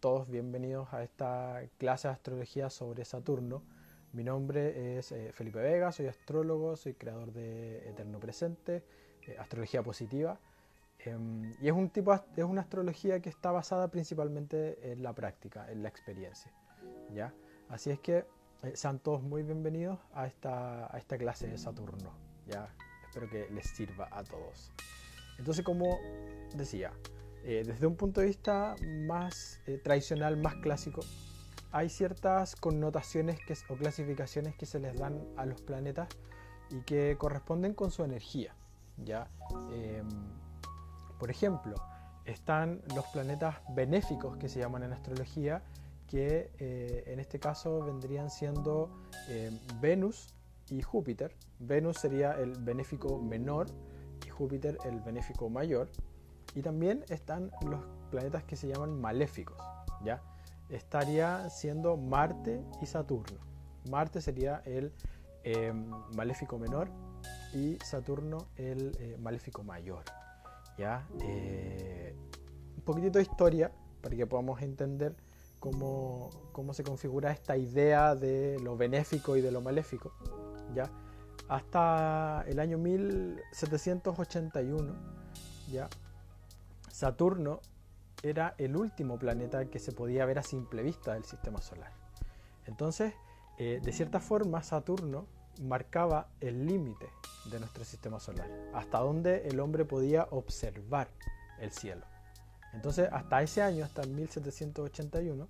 Todos bienvenidos a esta clase de astrología sobre Saturno. Mi nombre es eh, Felipe Vega, soy astrólogo, soy creador de Eterno Presente, eh, astrología positiva. Em, y es, un tipo, es una astrología que está basada principalmente en la práctica, en la experiencia. ¿ya? Así es que eh, sean todos muy bienvenidos a esta, a esta clase de Saturno. ¿ya? Espero que les sirva a todos. Entonces, como decía, eh, desde un punto de vista más eh, tradicional, más clásico, hay ciertas connotaciones o clasificaciones que se les dan a los planetas y que corresponden con su energía. ¿ya? Em, por ejemplo, están los planetas benéficos que se llaman en astrología, que eh, en este caso vendrían siendo em, Venus y Júpiter. Venus sería el benéfico menor y Júpiter el benéfico mayor. Y también están los planetas que se llaman maléficos, ¿ya? Estaría siendo Marte y Saturno. Marte sería el em, maléfico menor y Saturno el eh, maléfico mayor, ¿ya? Eh, un poquitito de historia para que podamos entender cómo, cómo se configura esta idea de lo benéfico y de lo maléfico, ¿ya? Hasta el año 1781, ¿ya? Saturno era el último planeta que se podía ver a simple vista del sistema solar. Entonces, eh, de cierta forma, Saturno marcaba el límite de nuestro sistema solar, hasta donde el hombre podía observar el cielo. Entonces, hasta ese año, hasta 1781,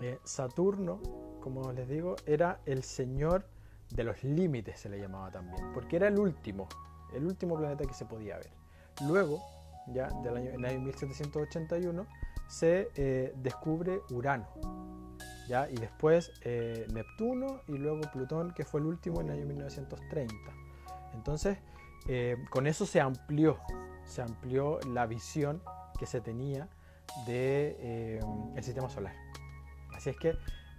eh, Saturno, como les digo, era el señor de los límites, se le llamaba también, porque era el último, el último planeta que se podía ver. Luego, ya del año, en el año 1781, se eh, descubre Urano, ¿ya? y después eh, Neptuno y luego Plutón, que fue el último en el año 1930. Entonces, eh, con eso se amplió, se amplió la visión que se tenía del de, sistema solar. Así es que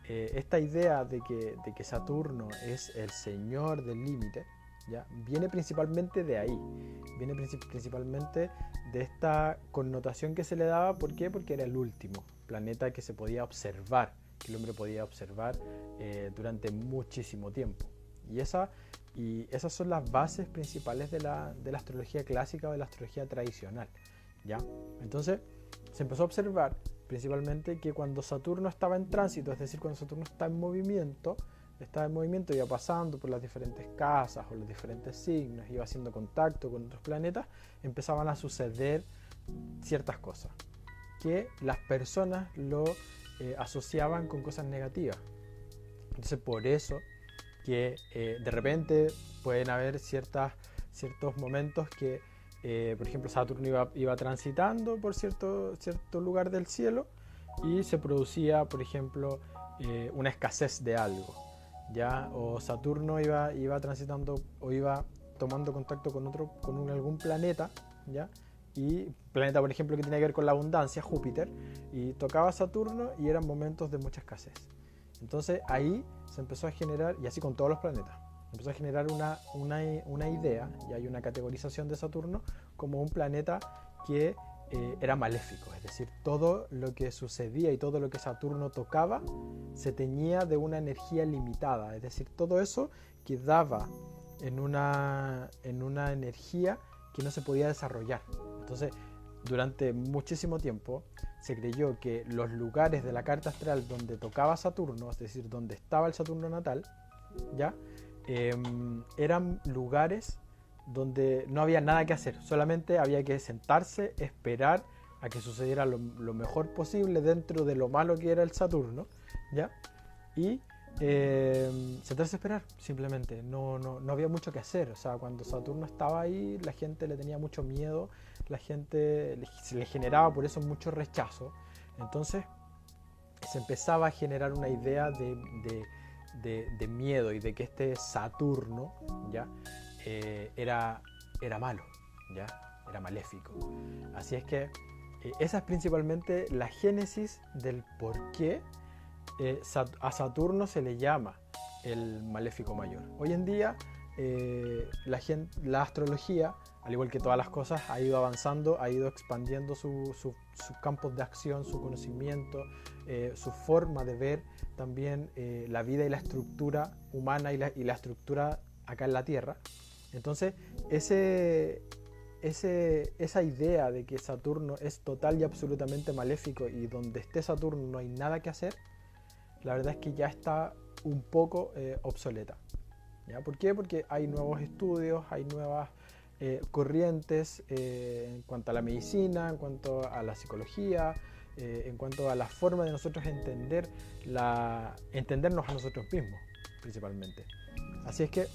esta idea de que, de que Saturno es el señor del límite, Viene principalmente de ahí, viene principalmente de esta connotación que se le daba, ¿por qué? Porque era el último planeta que se podía observar, que el hombre podía observar eh, durante muchísimo tiempo. Y, y esas son las bases principales de la, de la astrología clásica o de la astrología tradicional, ¿ya? Entonces, se empezó a observar principalmente que cuando Saturno estaba en tránsito, es decir, cuando Saturno está en movimiento, estaba en movimiento, iba pasando por las diferentes casas o los diferentes signos, iba haciendo contacto con otros planetas, empezaban a suceder ciertas cosas que las personas lo eh, asociaban con cosas negativas. Entonces por eso que eh, de repente pueden haber ciertas, ciertos momentos que, eh, por ejemplo, Saturno iba, iba transitando por cierto, cierto lugar del cielo y se producía, por ejemplo, una escasez de algo ya o Saturno iba, iba transitando o iba tomando contacto con otro con algún planeta ya y planeta por ejemplo que tiene que ver con la abundancia Júpiter y tocaba Saturno y eran momentos de mucha escasez. Entonces ahí se empezó a generar y así con todos los planetas empezó a generar una, una, una idea y hay una categorización de Saturno como un planeta que eh, era maléfico, es decir, todo lo que sucedía y todo lo que Saturno tocaba se teñía de una energía limitada, es decir, todo eso quedaba en una, en una energía que no se podía desarrollar. Entonces, durante muchísimo tiempo se creyó que los lugares de la carta astral donde tocaba Saturno, es decir, donde estaba el Saturno natal, ya em, eran lugares donde no había nada que hacer, solamente había que sentarse, esperar a que sucediera lo, mejor posible dentro de lo malo que era el Saturno, ¿ya? Y eh, sentarse a esperar, simplemente, no, no, no, había mucho que hacer, o sea, cuando Saturno estaba ahí, la gente le tenía mucho miedo, la gente se le generaba por eso mucho rechazo, entonces se empezaba a generar una idea de, de, de miedo y de que este Saturno, ¿ya? Eh, era, era malo, ¿ya? Era maléfico. Así es que eh, esa es principalmente la génesis del por qué eh, a Saturno se le llama el maléfico mayor. Hoy en día la, astrología al igual que todas las cosas, ha ido avanzando, ha ido expandiendo sus campos de acción, su conocimiento, su forma de ver también la vida y la estructura humana y la, estructura acá en la Tierra. Entonces, esa idea de que Saturno es total y absolutamente maléfico y donde esté Saturno no hay nada que hacer, la verdad es que ya está un poco eh, obsoleta. ¿Por qué? Porque hay nuevos estudios, hay nuevas eh, corrientes eh, en cuanto a la medicina, en cuanto a la psicología, en cuanto a la forma de nosotros entender entendernos a nosotros mismos, principalmente. Así es que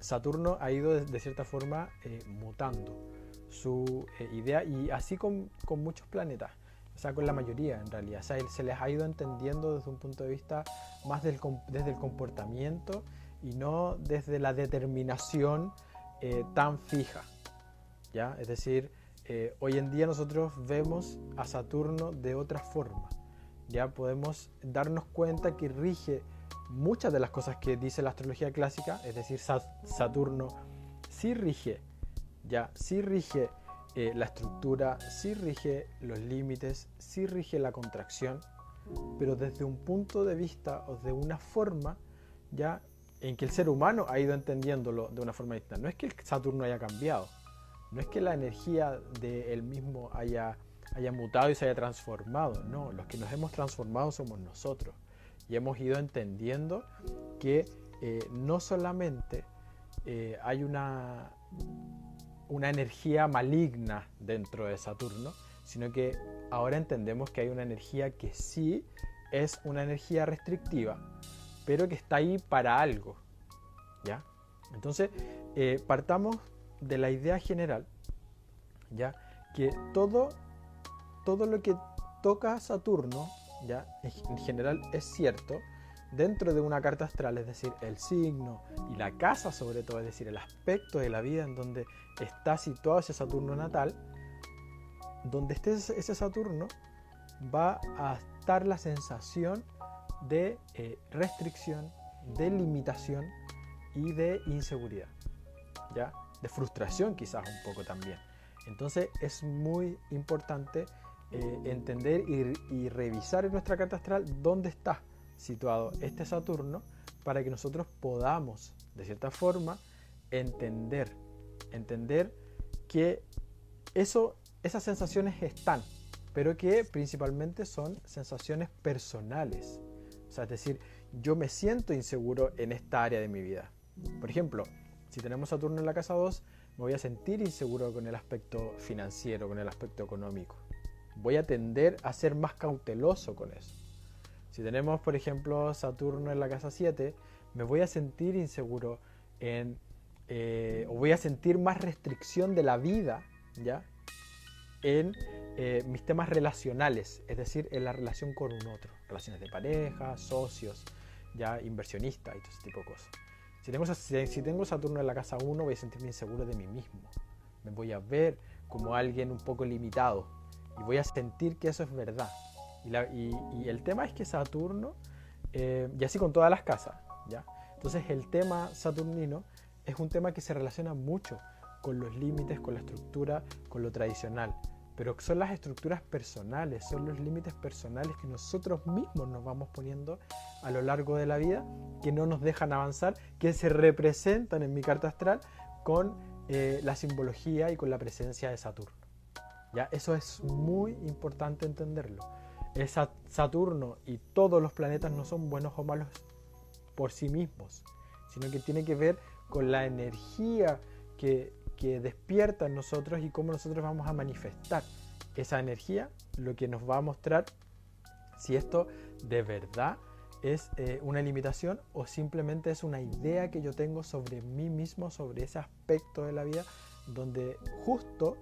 Saturno ha ido de, cierta forma mutando su idea y así con, muchos planetas o sea, con la mayoría en realidad. O sea, se les ha ido entendiendo desde un punto de vista más del, desde el comportamiento y no desde la determinación eh, tan fija. ¿ya? Es decir, eh, hoy en día nosotros vemos a Saturno de otra forma. Ya podemos darnos cuenta que rige muchas de las cosas que dice la astrología clásica, es decir, Saturno sí rige, ya sí rige eh, la estructura sí rige los límites, sí rige la contracción, pero desde un punto de vista o de una forma ya en que el ser humano ha ido entendiéndolo de una forma distinta. No es que Saturno haya cambiado, no es que la energía de mismo haya, haya mutado y se haya transformado, no, los que nos hemos transformado somos nosotros y hemos ido entendiendo que eh, no solamente eh, hay una una energía maligna dentro de Saturno, sino que ahora entendemos que hay una energía que sí es una energía restrictiva, pero que está ahí para algo. ¿Ya? Entonces, eh, partamos de la idea general, ¿ya? Que todo, todo lo que toca Saturno, ¿ya? En general es cierto, dentro de una carta astral, es decir, el signo y la casa sobre todo, es decir, el aspecto de la vida en donde está situado ese Saturno natal, donde esté ese Saturno va a estar la sensación de eh, restricción, de limitación y de inseguridad, ¿ya? De frustración quizás un poco también. Entonces es muy importante eh, entender y, y revisar en nuestra carta astral dónde está situado este Saturno para que nosotros podamos, de cierta forma, entender, entender que eso, esas sensaciones están, pero que principalmente son sensaciones personales. O sea, es decir, yo me siento inseguro en esta área de mi vida. Por ejemplo, si tenemos Saturno en la casa 2, me voy a sentir inseguro con el aspecto financiero, con el aspecto económico. Voy a tender a ser más cauteloso con eso. Si tenemos, por ejemplo, Saturno en la casa 7, me voy a sentir inseguro en, eh, o voy a sentir más restricción de la vida, ¿ya? En eh, mis temas relacionales, es decir, en la relación con un otro, relaciones de pareja, socios, ya inversionistas y todo ese tipo de cosas. Si tengo, si tengo Saturno en la casa 1, voy a sentirme inseguro de mí mismo. Me voy a ver como alguien un poco limitado y voy a sentir que eso es verdad. Y, el tema es que Saturno, eh, y así con todas las casas, ¿ya? Entonces el tema saturnino es un tema que se relaciona mucho con los límites, con la estructura, con lo tradicional. Pero son las estructuras personales, son los límites personales que nosotros mismos nos vamos poniendo a lo largo de la vida, que no nos dejan avanzar, que se representan en mi carta astral con eh, la simbología y con la presencia de Saturno. ¿Ya? Eso es muy importante entenderlo. Saturno y todos los planetas no son buenos o malos por sí mismos, sino que tiene que ver con la energía que, despierta en nosotros y cómo nosotros vamos a manifestar esa energía, lo que nos va a mostrar si esto de verdad es eh, una limitación o simplemente es una idea que yo tengo sobre mí mismo, sobre ese aspecto de la vida, donde justo,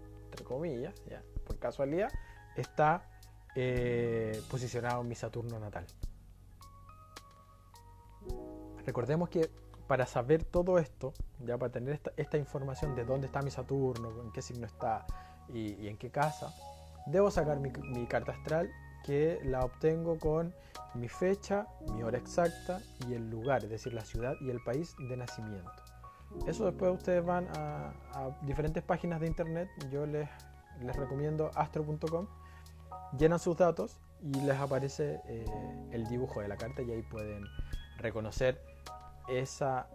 comillas, por casualidad, está eh, posicionado mi Saturno natal. Recordemos que para saber todo esto, ya para tener esta, información de dónde está mi Saturno, en qué signo está y, en qué casa, debo sacar mi, mi, carta astral que la obtengo con mi fecha, mi hora exacta y el lugar, es decir, la ciudad y el país de nacimiento. Eso después ustedes van a, diferentes páginas de internet. Yo les, les recomiendo astro.com. Llenan sus datos y les aparece eh, el dibujo de la carta y ahí pueden reconocer esa,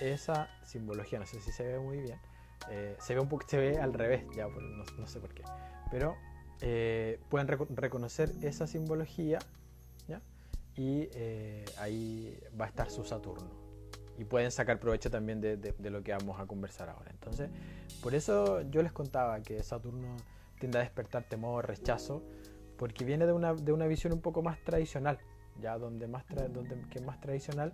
esa simbología. No sé si se ve muy bien. Eh, se ve un se ve al revés, ya no, sé por qué. Pero eh, pueden reconocer esa simbología y ahí va a estar su Saturno y pueden sacar provecho también de, lo que vamos a conversar ahora. Entonces, por eso yo les contaba que Saturno tiende a despertar temor, rechazo, porque viene de una, de una visión un poco más tradicional, ya donde más, donde, que más tradicional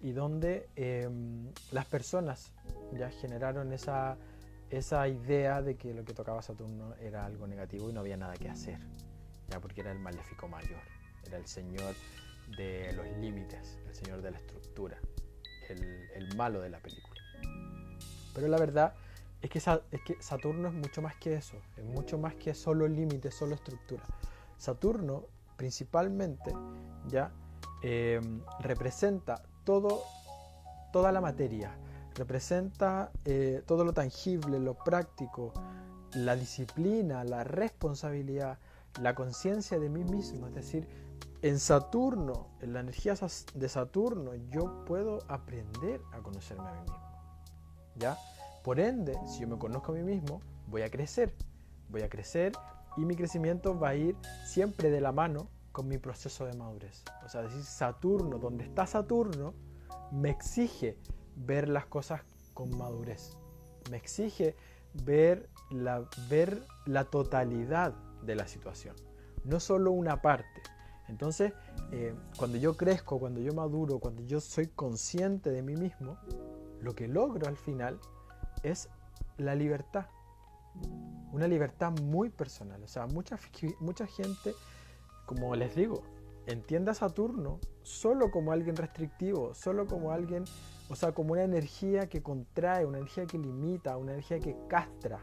y donde em, las personas ya generaron esa, esa idea de que lo que tocaba Saturno era algo negativo y no había nada que hacer, ya porque era el maléfico mayor, era el señor de los límites, el señor de la estructura el, malo de la película. Pero la verdad es que, Saturno es mucho más que eso, es mucho más que solo límite, solo estructura. Saturno principalmente ya em, representa todo, toda la materia, representa eh, todo lo tangible, lo práctico, la disciplina, la responsabilidad, la conciencia de mí mismo, es decir, en Saturno, en la energía de Saturno, yo puedo aprender a conocerme a mí mismo. ¿Ya? Por ende, si yo me conozco a mí mismo, voy a crecer. Voy a crecer y mi crecimiento va a ir siempre de la mano con mi proceso de madurez. O sea, decir Saturno, donde está Saturno, me exige ver las cosas con madurez. Me exige ver la, ver la totalidad de la situación, no solo una parte. Entonces, eh, cuando yo crezco, cuando yo maduro, cuando yo soy consciente de mí mismo, lo que logro al final es la libertad. Una libertad muy personal. O sea, mucha, mucha gente, como les digo, entiende a Saturno solo como alguien restrictivo, solo como alguien, o sea, como una energía que contrae, una energía que limita, una energía que castra,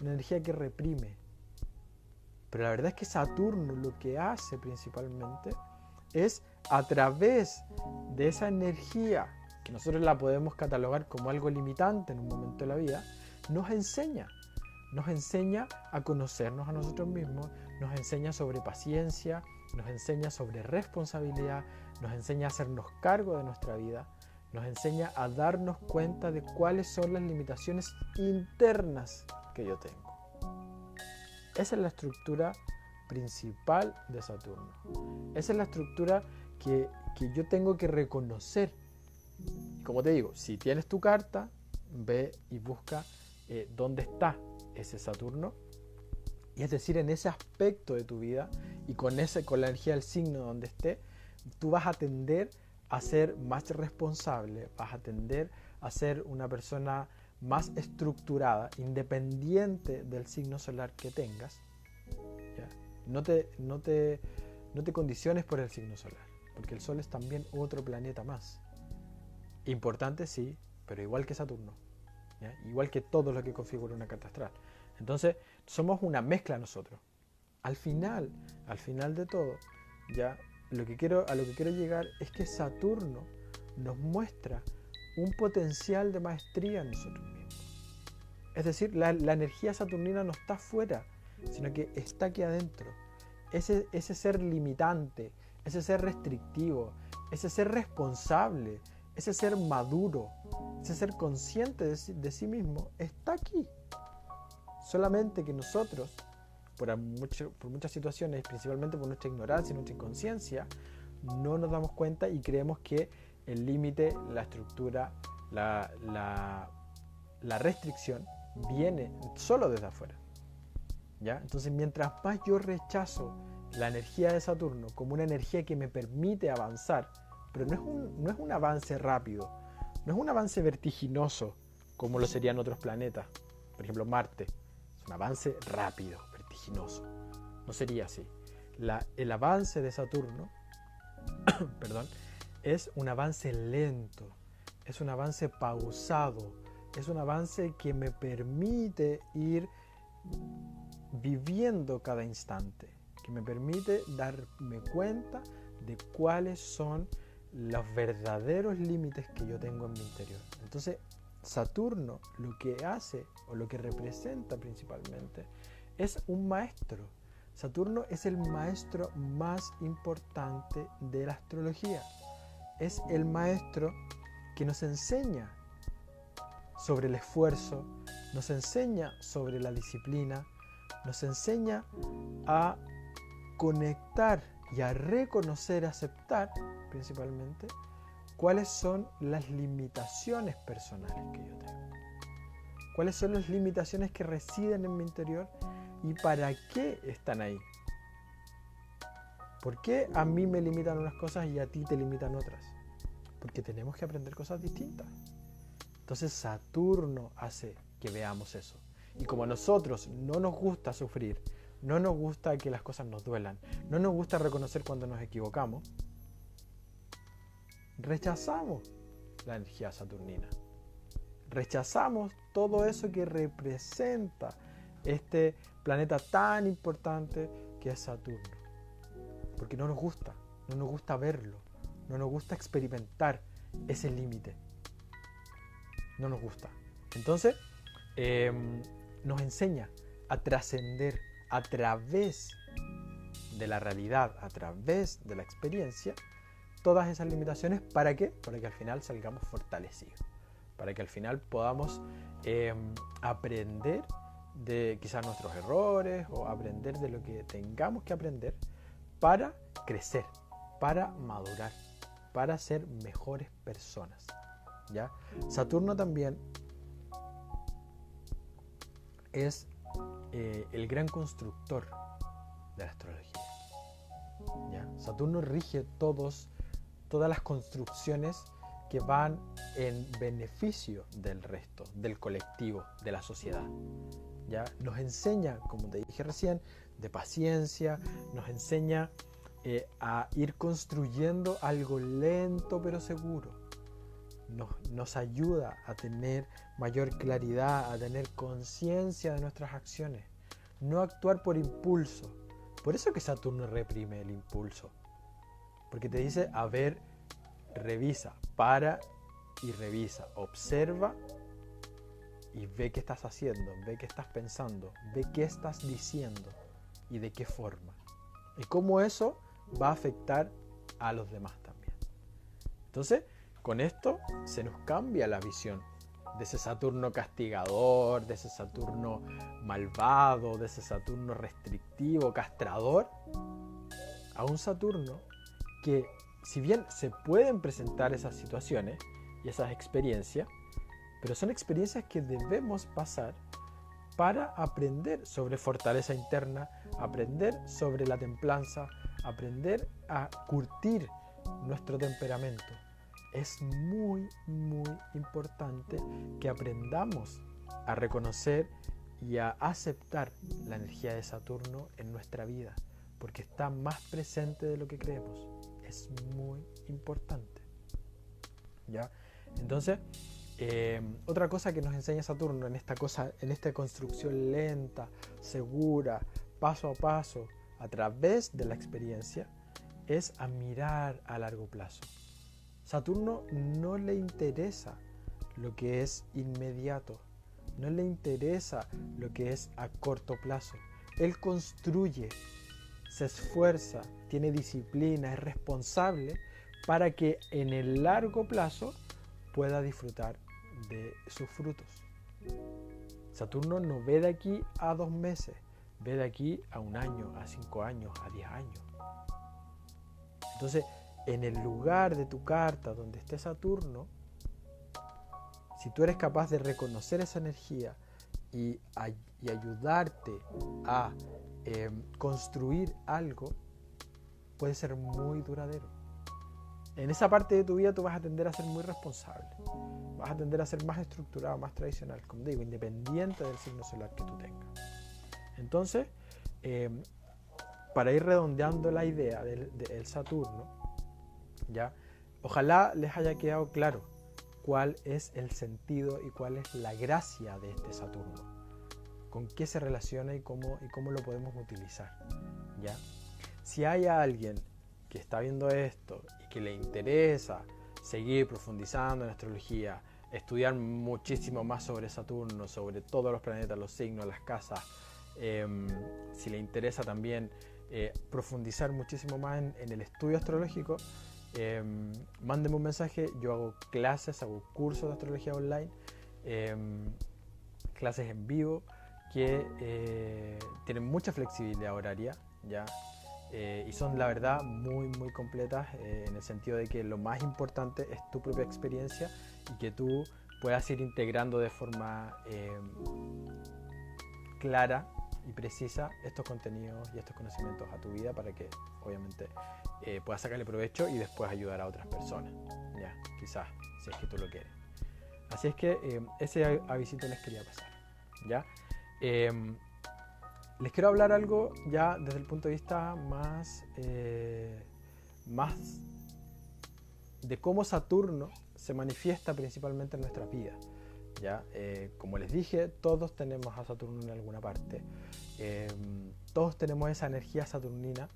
una energía que reprime. Pero la verdad es que Saturno lo que hace principalmente es a través de esa energía, que nosotros la podemos catalogar como algo limitante en un momento de la vida, nos enseña. Nos enseña a conocernos a nosotros mismos, nos enseña sobre paciencia, nos enseña sobre responsabilidad, nos enseña a hacernos cargo de nuestra vida, nos enseña a darnos cuenta de cuáles son las limitaciones internas que yo tengo. Esa es la estructura principal de Saturno. Esa es la estructura que, yo tengo que reconocer. Como te digo, si tienes tu carta, ve y busca eh, dónde está ese Saturno. Y es decir, en ese aspecto de tu vida y con, ese, con la energía del signo donde esté, tú vas a tender a ser más responsable, vas a tender a ser una persona más estructurada, independiente del signo solar que tengas, No, te, no, te, no te condiciones por el signo solar, porque el Sol es también otro planeta más. Importante sí, pero igual que Saturno, igual que todo lo que configura una carta astral. Entonces, somos una mezcla nosotros. Al final, al final de todo, ya lo que quiero, a lo que quiero llegar es que Saturno nos muestra un potencial de maestría en nosotros mismos. Es decir, la, energía saturnina no está fuera, sino que está aquí adentro. Ese, ser limitante, ese ser restrictivo, ese ser responsable, ese ser maduro, ese ser consciente de sí, sí mismo, está aquí. Solamente que nosotros, por, por muchas situaciones, principalmente por nuestra ignorancia y nuestra inconsciencia, no nos damos cuenta y creemos que el límite, la estructura, la, la, restricción viene solo desde afuera. ¿ya? Entonces, mientras más yo rechazo la energía de Saturno como una energía que me permite avanzar, pero no es un, no es un avance rápido, no es un avance vertiginoso como lo serían otros planetas, por ejemplo Marte, es un avance rápido, vertiginoso, no sería así. La, el avance de Saturno, perdón, es un avance lento, es un avance pausado, es un avance que me permite ir viviendo cada instante, que me permite darme cuenta de cuáles son los verdaderos límites que yo tengo en mi interior. Entonces, Saturno lo que hace o lo que representa principalmente es un maestro. Saturno es el maestro más importante de la astrología. Es el maestro que nos enseña sobre el esfuerzo, nos enseña sobre la disciplina, nos enseña a conectar y a reconocer, aceptar principalmente cuáles son las limitaciones personales que yo tengo. Cuáles son las limitaciones que residen en mi interior y para qué están ahí. ¿Por qué a mí me limitan unas cosas y a ti te limitan otras? Porque tenemos que aprender cosas distintas. Entonces Saturno hace que veamos eso. Y como a nosotros no nos gusta sufrir, no nos gusta que las cosas nos duelan, no nos gusta reconocer cuando nos equivocamos, rechazamos la energía saturnina. Rechazamos todo eso que representa este planeta tan importante que es Saturno. Porque no nos gusta, no nos gusta verlo, no nos gusta experimentar ese límite. No nos gusta. Entonces, em, nos enseña a trascender a través de la realidad, a través de la experiencia, todas esas limitaciones. ¿Para qué? Para que al final salgamos fortalecidos. Para que al final podamos em, aprender de quizás nuestros errores o aprender de lo que tengamos que aprender para crecer, para madurar, para ser mejores personas. ¿ya? Saturno también es eh, el gran constructor de la astrología. Saturno rige todos, todas las construcciones que van en beneficio del resto, del colectivo, de la sociedad. ¿ya? Nos enseña, como te dije recién, de paciencia, nos enseña eh, a ir construyendo algo lento pero seguro. Nos, nos ayuda a tener mayor claridad, a tener conciencia de nuestras acciones, no actuar por impulso. Por eso que Saturno reprime el impulso. Porque te dice, a ver, revisa, para y revisa, observa y ve qué estás haciendo, ve qué estás pensando, ve qué estás diciendo y de qué forma. Y cómo eso va a afectar a los demás también. Entonces, con esto se nos cambia la visión de ese Saturno castigador, de ese Saturno malvado, de ese Saturno restrictivo, castrador, a un Saturno que si bien se pueden presentar esas situaciones y esas experiencias, pero son experiencias que debemos pasar para aprender sobre fortaleza interna, aprender sobre la templanza, aprender a curtir nuestro temperamento. Es muy, muy importante que aprendamos a reconocer y a aceptar la energía de Saturno en nuestra vida, porque está más presente de lo que creemos. Es muy importante. ¿Ya? Entonces, eh, otra cosa que nos enseña Saturno en esta cosa, en esta construcción lenta, segura, paso a paso, a través de la experiencia, es a mirar a largo plazo. Saturno no le interesa lo que es inmediato, no le interesa lo que es a corto plazo. Él construye, se esfuerza, tiene disciplina, es responsable para que en el largo plazo pueda disfrutar de sus frutos. Saturno no ve de aquí a dos meses, ve de aquí a un año, a cinco años, a diez años. Entonces, en el lugar de tu carta donde esté Saturno, si tú eres capaz de reconocer esa energía y, ayudarte a em, construir algo, puede ser muy duradero en esa parte de tu vida tú vas a tender a ser muy responsable. Vas a tender a ser más estructurado, más tradicional, como digo, independiente del signo solar que tú tengas. Entonces, em, para ir redondeando la idea del, Saturno, ya, ojalá les haya quedado claro cuál es el sentido y cuál es la gracia de este Saturno, con qué se relaciona y cómo, y cómo lo podemos utilizar. ¿ya? Si hay alguien que está viendo esto y que le interesa seguir profundizando en astrología, estudiar muchísimo más sobre Saturno, sobre todos los planetas, los signos, las casas. Em, si le interesa también eh, profundizar muchísimo más en, el estudio astrológico, eh, un mensaje. Yo hago clases, hago cursos de astrología online, em, clases en vivo que eh, tienen mucha flexibilidad horaria, ¿ya? Eh, y son la verdad muy muy completas eh, en el sentido de que lo más importante es tu propia experiencia y que tú puedas ir integrando de forma clara y precisa estos contenidos y estos conocimientos a tu vida para que obviamente puedas sacarle provecho y después ayudar a otras personas, ya, quizás, si es que tú lo quieres. Así es que ese avisito les quería pasar, ¿ya? Les quiero hablar algo ya desde el punto de vista más, eh, más de cómo Saturno se manifiesta principalmente en nuestras vidas. ¿ya? Eh, como les dije, todos tenemos a Saturno en alguna parte. Em, todos tenemos esa energía saturnina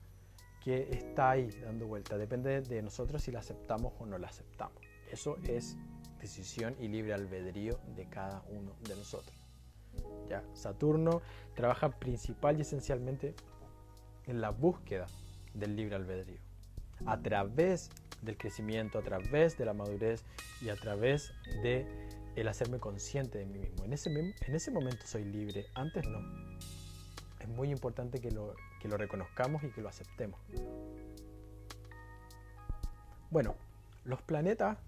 que está ahí dando vuelta. Depende de nosotros si la aceptamos o no la aceptamos. Eso es decisión y libre albedrío de cada uno de nosotros. Saturno trabaja principal y esencialmente en la búsqueda del libre albedrío, a través del crecimiento, a través de la madurez y a través de el hacerme consciente de mí mismo. En ese, en ese momento soy libre, antes no. Es muy importante que lo, que lo reconozcamos y que lo aceptemos. Bueno, los planetas,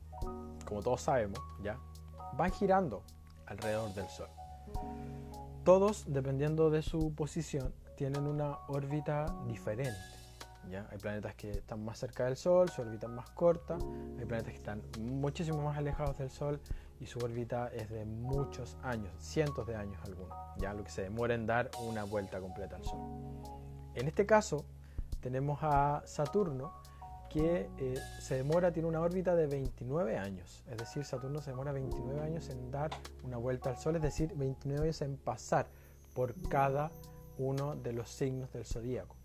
como todos sabemos, ya van girando alrededor del Sol. Todos, dependiendo de su posición, tienen una órbita diferente. ¿ya? Hay planetas que están más cerca del Sol, su órbita es más corta. Hay planetas que están muchísimo más alejados del Sol y su órbita es de muchos años, cientos de años algunos, ya lo que se demora en dar una vuelta completa al Sol. En este caso, tenemos a Saturno, que eh, se demora, tiene una órbita de 29 años. Es decir, Saturno se demora 29 años en dar una vuelta al Sol, es decir, 29 años en pasar por cada uno de los signos del zodíaco.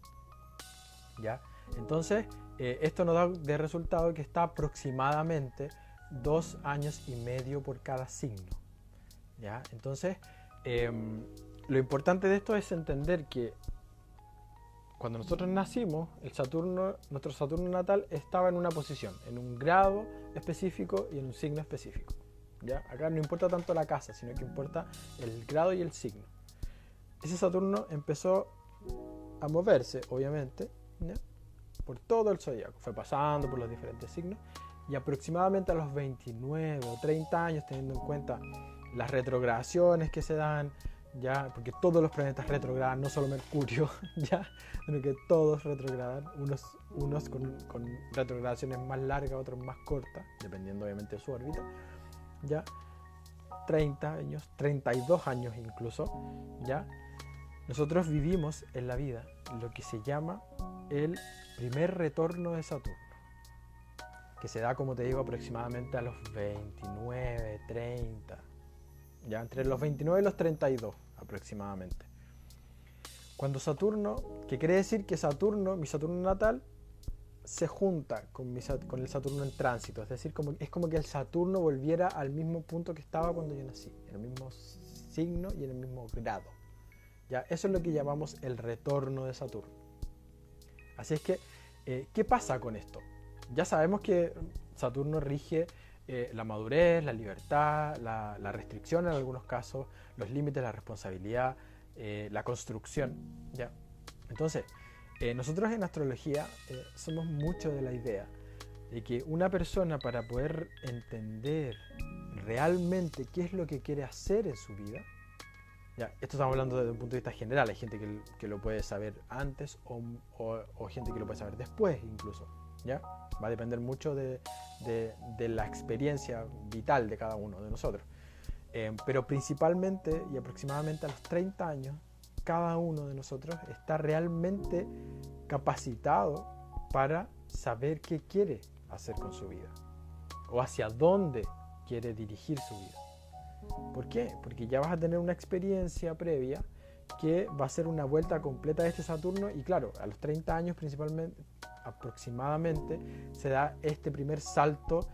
¿Ya? Entonces, eh, esto nos da de resultado que está aproximadamente dos años y medio por cada signo. ¿Ya? Entonces, em, lo importante de esto es entender que cuando nosotros nacimos, el Saturno, nuestro Saturno natal estaba en una posición, en un grado específico y en un signo específico. ¿ya? Acá no importa tanto la casa, sino que importa el grado y el signo. Ese Saturno empezó a moverse, obviamente, por todo el zodiaco. Fue pasando por los diferentes signos y aproximadamente a los 29 o 30 años, teniendo en cuenta las retrogradaciones que se dan, ya, porque todos los planetas retrogradan, no solo Mercurio, ya, sino que todos retrogradan, unos, unos con, con, retrogradaciones más largas, otros más cortas, dependiendo obviamente de su órbita, ya, 30 años, 32 años incluso, ya, nosotros vivimos en la vida lo que se llama el primer retorno de Saturno, que se da, como te digo, aproximadamente a los 29, 30, ya entre los 29 y los 32 aproximadamente. Cuando Saturno, que quiere decir que Saturno, mi Saturno natal, se junta con, con el Saturno en tránsito, es decir, como, es como que el Saturno volviera al mismo punto que estaba cuando yo nací, en el mismo signo y en el mismo grado. ¿Ya? Eso es lo que llamamos el retorno de Saturno. Así es que, eh, ¿qué pasa con esto? Ya sabemos que Saturno rige eh, la madurez, la libertad, la, restricción en algunos casos, los límites, la responsabilidad, eh, la construcción. ¿ya? Entonces, eh, nosotros en astrología somos mucho de la idea de que una persona para poder entender realmente qué es lo que quiere hacer en su vida, ya, esto estamos hablando desde un punto de vista general, hay gente que, lo puede saber antes o, o gente que lo puede saber después incluso. ¿ya? Va a depender mucho de, la experiencia vital de cada uno de nosotros. Eh, pero principalmente y aproximadamente a los 30 años, cada uno de nosotros está realmente capacitado para saber qué quiere hacer con su vida o hacia dónde quiere dirigir su vida. ¿Por qué? Porque ya vas a tener una experiencia previa que va a ser una vuelta completa de este Saturno y claro, a los 30 años principalmente, aproximadamente, se da este primer salto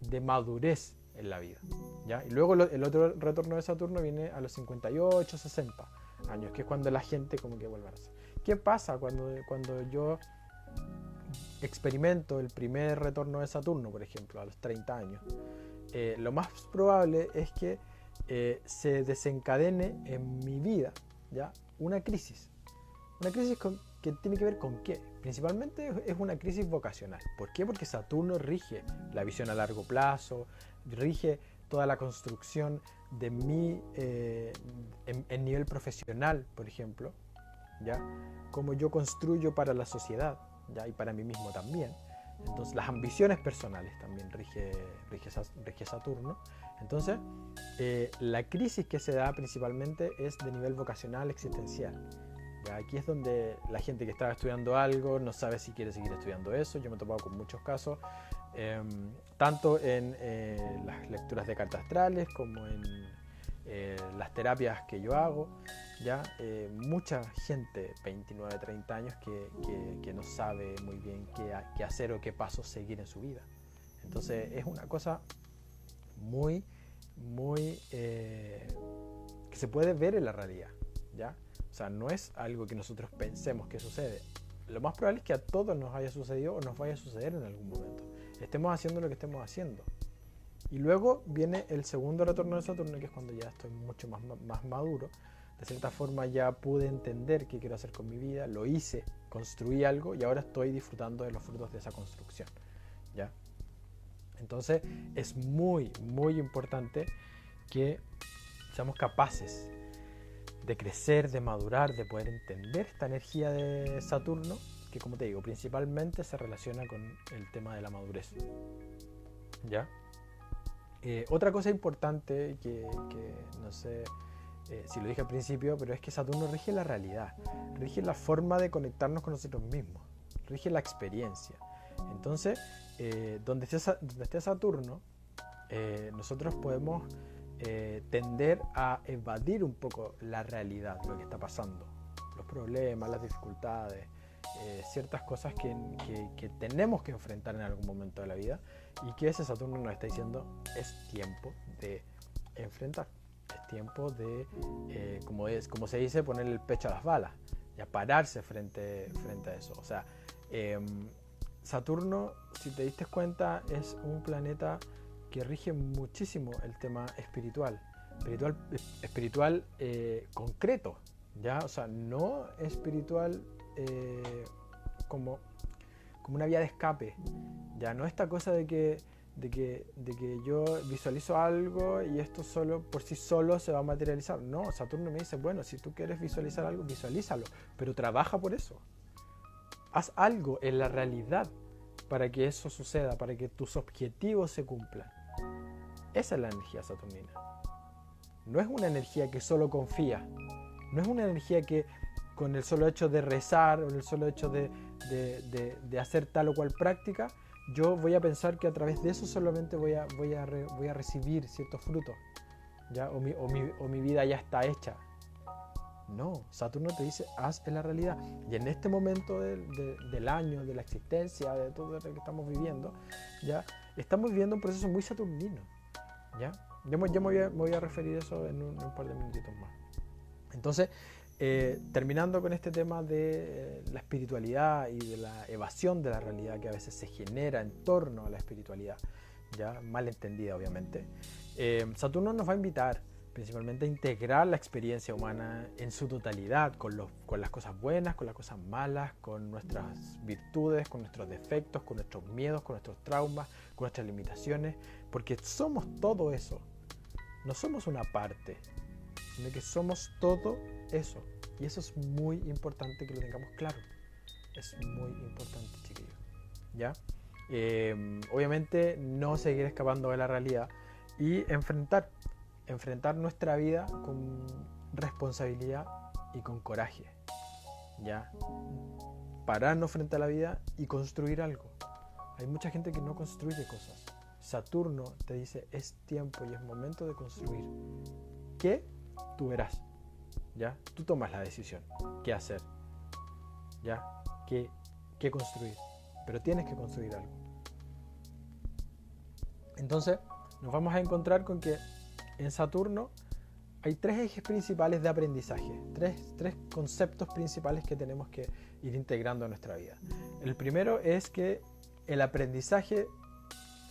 de madurez en la vida. ¿ya? Y luego el otro retorno de Saturno viene a los 58, 60 años, que es cuando la gente como que vuelve a nacer. ¿Qué pasa cuando, cuando yo experimento el primer retorno de Saturno, por ejemplo, a los 30 años? Eh, lo más probable es que eh, se desencadene en mi vida ¿ya? una crisis. Una crisis que tiene que ver con qué. Principalmente es una crisis vocacional. ¿Por qué? Porque Saturno rige la visión a largo plazo, rige toda la construcción de mí eh, en, nivel profesional, por ejemplo, ¿ya? Como yo construyo para la sociedad, ¿ya? Y para mí mismo también. Entonces, las ambiciones personales también rige, rige, Saturno. Entonces, eh, la crisis que se da principalmente es de nivel vocacional existencial. Aquí es donde la gente que estaba estudiando algo no sabe si quiere seguir estudiando eso. Yo me he topado con muchos casos, em, tanto en eh, las lecturas de cartas astrales como en eh, las terapias que yo hago, ya eh, mucha gente, 29, 30 años, que, que, no sabe muy bien qué, qué, hacer o qué pasos seguir en su vida. Entonces es una cosa muy, muy eh, que se puede ver en la realidad, ¿ya? O sea, no es algo que nosotros pensemos que sucede. Lo más probable es que a todos nos haya sucedido o nos vaya a suceder en algún momento. Estemos haciendo lo que estemos haciendo. Y luego viene el segundo retorno de Saturno, que es cuando ya estoy mucho más, más maduro. De cierta forma ya pude entender qué quiero hacer con mi vida, lo hice, construí algo y ahora estoy disfrutando de los frutos de esa construcción. ¿ya? Entonces es muy, muy importante que seamos capaces de crecer, de madurar, de poder entender esta energía de Saturno, que como te digo, principalmente se relaciona con el tema de la madurez. ¿Ya? Eh, otra cosa importante que, no sé eh, si lo dije al principio, pero es que Saturno rige la realidad, rige la forma de conectarnos con nosotros mismos, rige la experiencia. Entonces, eh, donde, esté, Saturno, nosotros podemos tender a evadir un poco la realidad, lo que está pasando, los problemas, las dificultades, ciertas cosas que, tenemos que enfrentar en algún momento de la vida y que ese Saturno nos está diciendo es tiempo de enfrentar, es tiempo de, eh, como, se dice, poner el pecho a las balas, y pararse frente, frente a eso. O sea, em, Saturno, si te diste cuenta, es un planeta que rige muchísimo el tema espiritual, espiritual, espiritual eh, concreto, ¿ya? O sea, no espiritual eh, como, como una vía de escape, ya no esta cosa de que, de que, de que yo visualizo algo y esto solo por sí solo se va a materializar. No, Saturno me dice, bueno, si tú quieres visualizar algo, visualízalo, pero trabaja por eso. Haz algo en la realidad para que eso suceda, para que tus objetivos se cumplan. Esa es la energía saturnina. No es una energía que solo confía. No es una energía que con el solo hecho de rezar o el solo hecho de, de, hacer tal o cual práctica, yo voy a pensar que a través de eso solamente voy a, voy a, voy a recibir ciertos frutos, ¿ya? O, mi, o, mi, o mi vida ya está hecha. No, Saturno te dice, haz en la realidad. Y en este momento del, del año, de la existencia, de todo lo que estamos viviendo, ya estamos viviendo un proceso muy saturnino. ¿Ya? Yo, me, voy a, me voy a referir a eso en un, en un par de minutitos más. Entonces, eh, terminando con este tema de eh, la espiritualidad y de la evasión de la realidad que a veces se genera en torno a la espiritualidad, ya mal entendida obviamente, eh, Saturno nos va a invitar principalmente a integrar la experiencia humana en su totalidad, con, los, con las cosas buenas, con las cosas malas, con nuestras virtudes, con nuestros defectos, con nuestros miedos, con nuestros traumas, nuestras limitaciones, porque somos todo eso, no somos una parte, sino que somos todo eso. Y eso es muy importante que lo tengamos claro. Es muy importante, chiquillos. ¿Ya? Em, obviamente no seguir escapando de la realidad y enfrentar, enfrentar nuestra vida con responsabilidad y con coraje. ¿Ya? Pararnos frente a la vida y construir algo. Hay mucha gente que no construye cosas. Saturno te dice es tiempo y es momento de construir. ¿Qué? Tú verás. ¿ya? Tú tomas la decisión, qué hacer, ¿ya? ¿Qué, qué construir? Pero tienes que construir algo. Entonces, nos vamos a encontrar con que en Saturno hay tres ejes principales de aprendizaje, tres, tres, conceptos principales que tenemos que ir integrando en nuestra vida. El primero es que el aprendizaje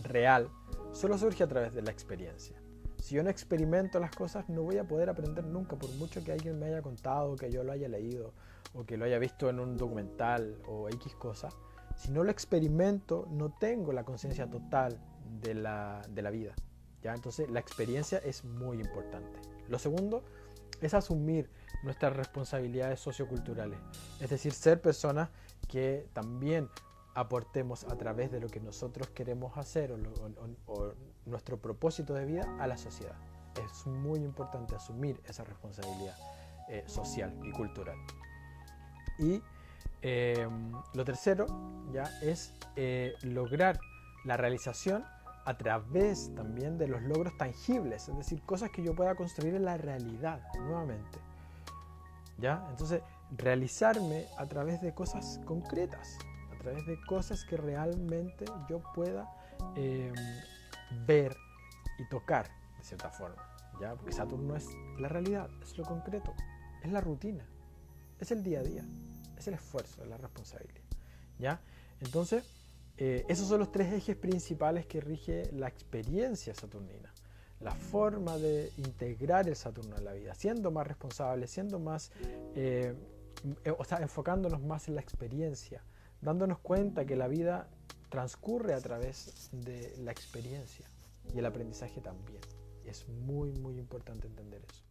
real solo surge a través de la experiencia. Si yo no experimento las cosas, no voy a poder aprender nunca, por mucho que alguien me haya contado, que yo lo haya leído, o que lo haya visto en un documental o X cosa. Si no lo experimento, no tengo la conciencia total de la, de la vida. ¿ya? Entonces, la experiencia es muy importante. Lo segundo es asumir nuestras responsabilidades socioculturales, es decir, ser personas que también aportemos a través de lo que nosotros queremos hacer o, nuestro propósito de vida a la sociedad. Es muy importante asumir esa responsabilidad eh, social y cultural. Y em, lo tercero ya es eh, lograr la realización a través también de los logros tangibles, es decir, cosas que yo pueda construir en la realidad nuevamente. ¿Ya? Entonces, realizarme a través de cosas concretas, través de cosas que realmente yo pueda em, ver y tocar de cierta forma. ¿Ya? Porque Saturno es la realidad, es lo concreto, es la rutina, es el día a día, es el esfuerzo, es la responsabilidad. ¿Ya? Entonces, eh, esos son los tres ejes principales que rige la experiencia saturnina. La forma de integrar el Saturno en la vida, siendo más responsable, siendo más, eh, o sea, enfocándonos más en la experiencia, dándonos cuenta que la vida transcurre a través de la experiencia y el aprendizaje también. Es muy, muy importante entender eso.